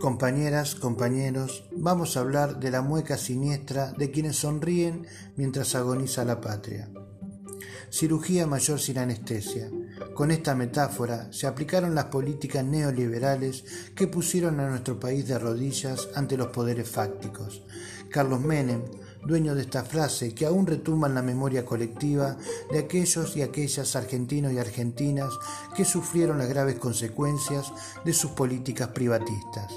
Compañeras, compañeros, vamos a hablar de la mueca siniestra de quienes sonríen mientras agoniza la patria. Cirugía mayor sin anestesia. Con esta metáfora se aplicaron las políticas neoliberales que pusieron a nuestro país de rodillas ante los poderes fácticos. Carlos Menem, dueño de esta frase que aún retumba en la memoria colectiva de aquellos y aquellas argentinos y argentinas que sufrieron las graves consecuencias de sus políticas privatistas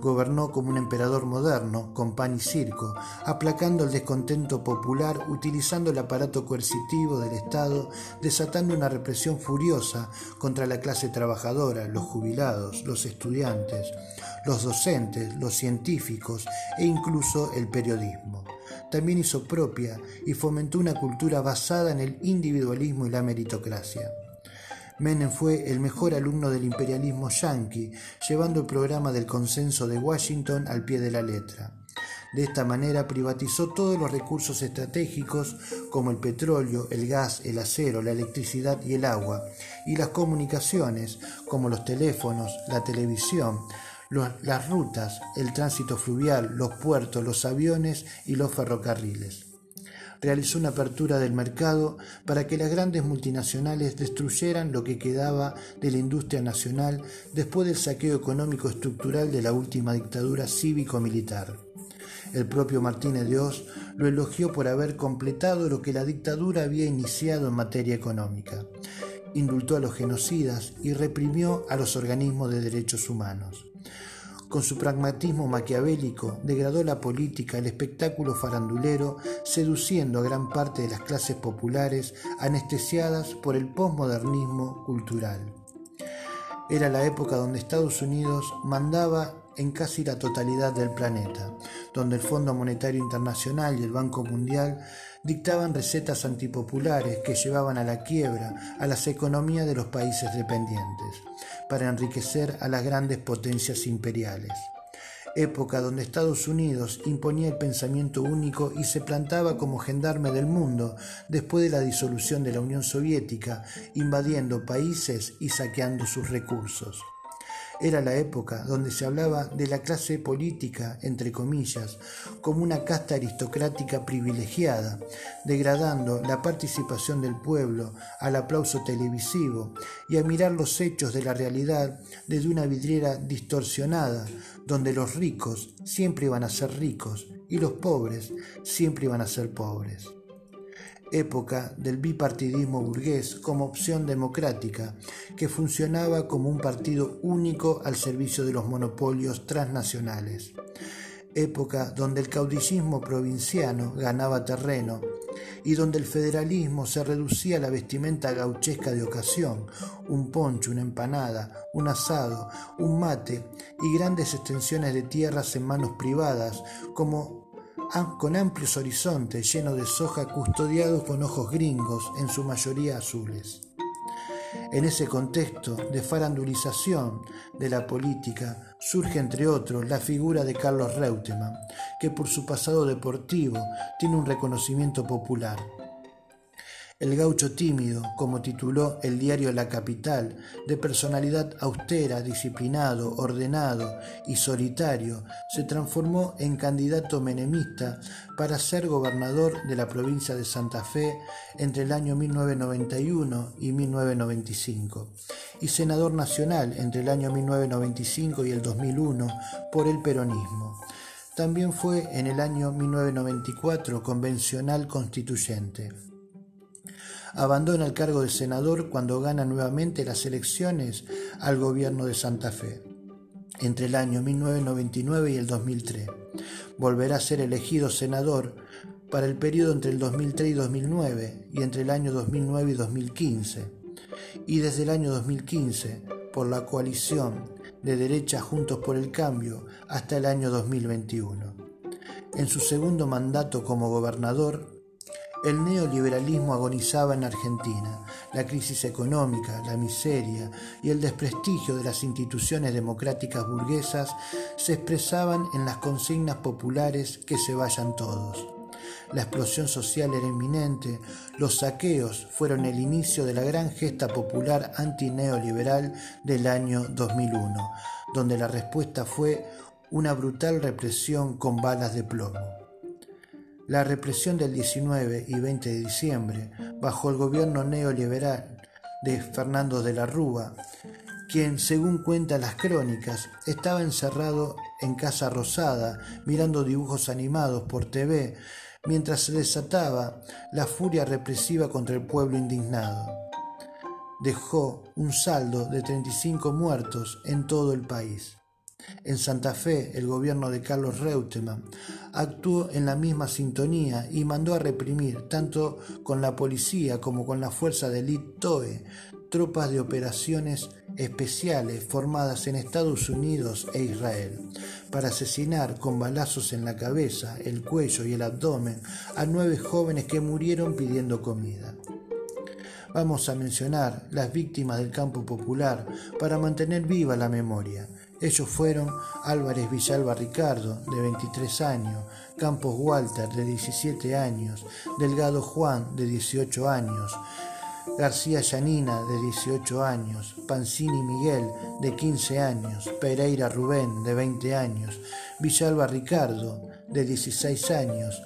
gobernó como un emperador moderno, con pan y circo, aplacando el descontento popular, utilizando el aparato coercitivo del Estado, desatando una represión furiosa contra la clase trabajadora, los jubilados, los estudiantes, los docentes, los científicos e incluso el periodismo. También hizo propia y fomentó una cultura basada en el individualismo y la meritocracia. Menem fue el mejor alumno del imperialismo yanqui, llevando el programa del consenso de Washington al pie de la letra. De esta manera privatizó todos los recursos estratégicos como el petróleo, el gas, el acero, la electricidad y el agua, y las comunicaciones como los teléfonos, la televisión, las rutas, el tránsito fluvial, los puertos, los aviones y los ferrocarriles realizó una apertura del mercado para que las grandes multinacionales destruyeran lo que quedaba de la industria nacional después del saqueo económico estructural de la última dictadura cívico-militar. El propio Martínez de Oz lo elogió por haber completado lo que la dictadura había iniciado en materia económica. Indultó a los genocidas y reprimió a los organismos de derechos humanos. Con su pragmatismo maquiavélico degradó la política, el espectáculo farandulero, seduciendo a gran parte de las clases populares anestesiadas por el posmodernismo cultural. Era la época donde Estados Unidos mandaba en casi la totalidad del planeta, donde el Fondo Monetario Internacional y el Banco Mundial dictaban recetas antipopulares que llevaban a la quiebra a las economías de los países dependientes, para enriquecer a las grandes potencias imperiales. Época donde Estados Unidos imponía el pensamiento único y se plantaba como gendarme del mundo después de la disolución de la Unión Soviética, invadiendo países y saqueando sus recursos. Era la época donde se hablaba de la clase política, entre comillas, como una casta aristocrática privilegiada, degradando la participación del pueblo al aplauso televisivo y a mirar los hechos de la realidad desde una vidriera distorsionada, donde los ricos siempre iban a ser ricos y los pobres siempre iban a ser pobres época del bipartidismo burgués como opción democrática, que funcionaba como un partido único al servicio de los monopolios transnacionales. Época donde el caudillismo provinciano ganaba terreno y donde el federalismo se reducía a la vestimenta gauchesca de ocasión, un poncho, una empanada, un asado, un mate y grandes extensiones de tierras en manos privadas como con amplios horizontes llenos de soja custodiados con ojos gringos, en su mayoría azules. En ese contexto de farandulización de la política surge entre otros la figura de Carlos Reutemann, que por su pasado deportivo tiene un reconocimiento popular. El gaucho tímido, como tituló el diario La Capital, de personalidad austera, disciplinado, ordenado y solitario, se transformó en candidato menemista para ser gobernador de la provincia de Santa Fe entre el año 1991 y 1995, y senador nacional entre el año 1995 y el 2001 por el peronismo. También fue en el año 1994 convencional constituyente. Abandona el cargo de senador cuando gana nuevamente las elecciones al gobierno de Santa Fe entre el año 1999 y el 2003. Volverá a ser elegido senador para el periodo entre el 2003 y 2009 y entre el año 2009 y 2015. Y desde el año 2015 por la coalición de derecha Juntos por el Cambio hasta el año 2021. En su segundo mandato como gobernador el neoliberalismo agonizaba en Argentina. La crisis económica, la miseria y el desprestigio de las instituciones democráticas burguesas se expresaban en las consignas populares que se vayan todos. La explosión social era inminente, los saqueos fueron el inicio de la gran gesta popular antineoliberal del año 2001, donde la respuesta fue una brutal represión con balas de plomo. La represión del 19 y 20 de diciembre, bajo el gobierno neoliberal de Fernando de la Rúa, quien, según cuentan las crónicas, estaba encerrado en Casa Rosada mirando dibujos animados por TV mientras se desataba la furia represiva contra el pueblo indignado. Dejó un saldo de 35 muertos en todo el país. En Santa Fe, el gobierno de Carlos Reutemann actuó en la misma sintonía y mandó a reprimir, tanto con la policía como con la fuerza de LITOE, tropas de operaciones especiales formadas en Estados Unidos e Israel, para asesinar con balazos en la cabeza, el cuello y el abdomen a nueve jóvenes que murieron pidiendo comida. Vamos a mencionar las víctimas del campo popular para mantener viva la memoria. Ellos fueron Álvarez Villalba Ricardo, de 23 años, Campos Walter, de 17 años, Delgado Juan, de 18 años, García Yanina, de 18 años, Pancini Miguel, de 15 años, Pereira Rubén, de 20 años, Villalba Ricardo, de 16 años,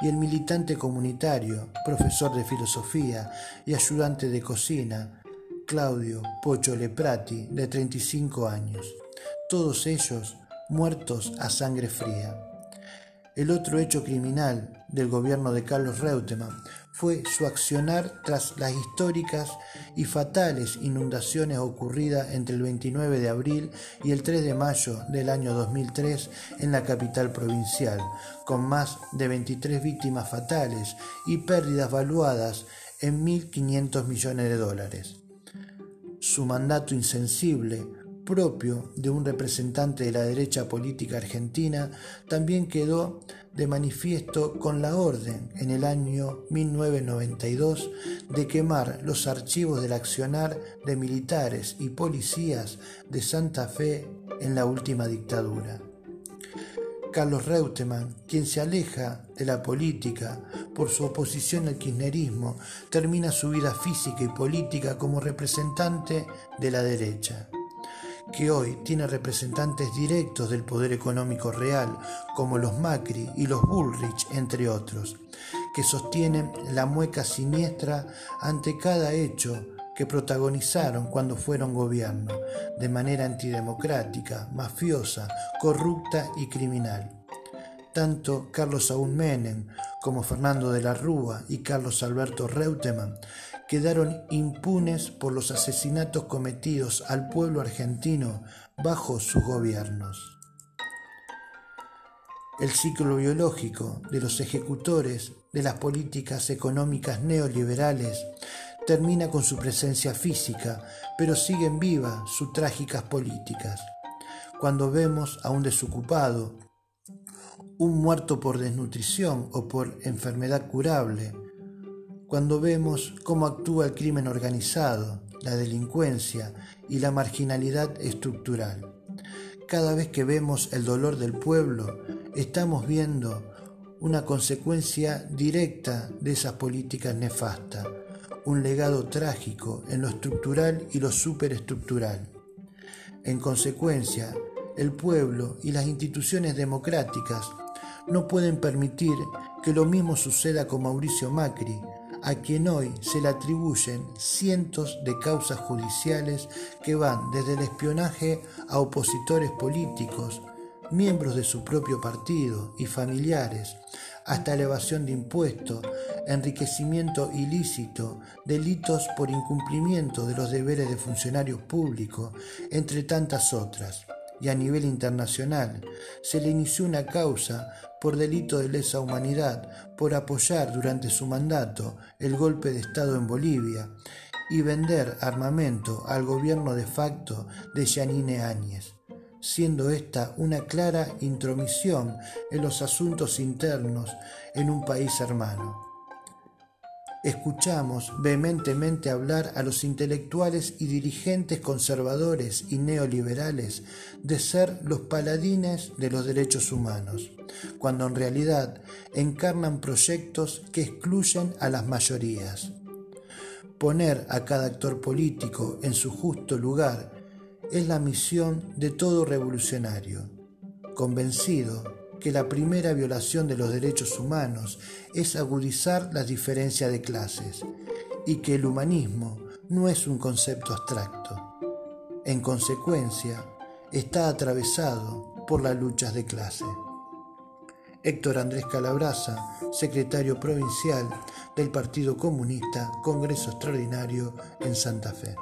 y el militante comunitario, profesor de filosofía y ayudante de cocina, Claudio Pocho Leprati, de 35 años, todos ellos muertos a sangre fría. El otro hecho criminal del gobierno de Carlos Reutemann fue su accionar tras las históricas y fatales inundaciones ocurridas entre el 29 de abril y el 3 de mayo del año 2003 en la capital provincial, con más de 23 víctimas fatales y pérdidas valuadas en 1.500 millones de dólares. Su mandato insensible propio de un representante de la derecha política argentina, también quedó de manifiesto con la orden en el año 1992 de quemar los archivos del accionar de militares y policías de Santa Fe en la última dictadura. Carlos Reutemann, quien se aleja de la política por su oposición al kirchnerismo, termina su vida física y política como representante de la derecha que hoy tiene representantes directos del poder económico real, como los Macri y los Bullrich, entre otros, que sostienen la mueca siniestra ante cada hecho que protagonizaron cuando fueron gobierno, de manera antidemocrática, mafiosa, corrupta y criminal. Tanto Carlos Saúl Menem como Fernando de la Rúa y Carlos Alberto Reutemann quedaron impunes por los asesinatos cometidos al pueblo argentino bajo sus gobiernos. El ciclo biológico de los ejecutores de las políticas económicas neoliberales termina con su presencia física, pero siguen vivas sus trágicas políticas. Cuando vemos a un desocupado, un muerto por desnutrición o por enfermedad curable, cuando vemos cómo actúa el crimen organizado, la delincuencia y la marginalidad estructural. Cada vez que vemos el dolor del pueblo, estamos viendo una consecuencia directa de esas políticas nefastas, un legado trágico en lo estructural y lo superestructural. En consecuencia, el pueblo y las instituciones democráticas no pueden permitir que lo mismo suceda con Mauricio Macri, a quien hoy se le atribuyen cientos de causas judiciales que van desde el espionaje a opositores políticos, miembros de su propio partido y familiares, hasta elevación de impuestos, enriquecimiento ilícito, delitos por incumplimiento de los deberes de funcionarios públicos, entre tantas otras. Y a nivel internacional se le inició una causa por delito de lesa humanidad, por apoyar durante su mandato el golpe de Estado en Bolivia y vender armamento al gobierno de facto de Yanine Áñez, siendo esta una clara intromisión en los asuntos internos en un país hermano. Escuchamos vehementemente hablar a los intelectuales y dirigentes conservadores y neoliberales de ser los paladines de los derechos humanos, cuando en realidad encarnan proyectos que excluyen a las mayorías. Poner a cada actor político en su justo lugar es la misión de todo revolucionario, convencido que la primera violación de los derechos humanos es agudizar las diferencias de clases y que el humanismo no es un concepto abstracto. En consecuencia, está atravesado por las luchas de clase. Héctor Andrés Calabraza, secretario provincial del Partido Comunista, Congreso Extraordinario en Santa Fe.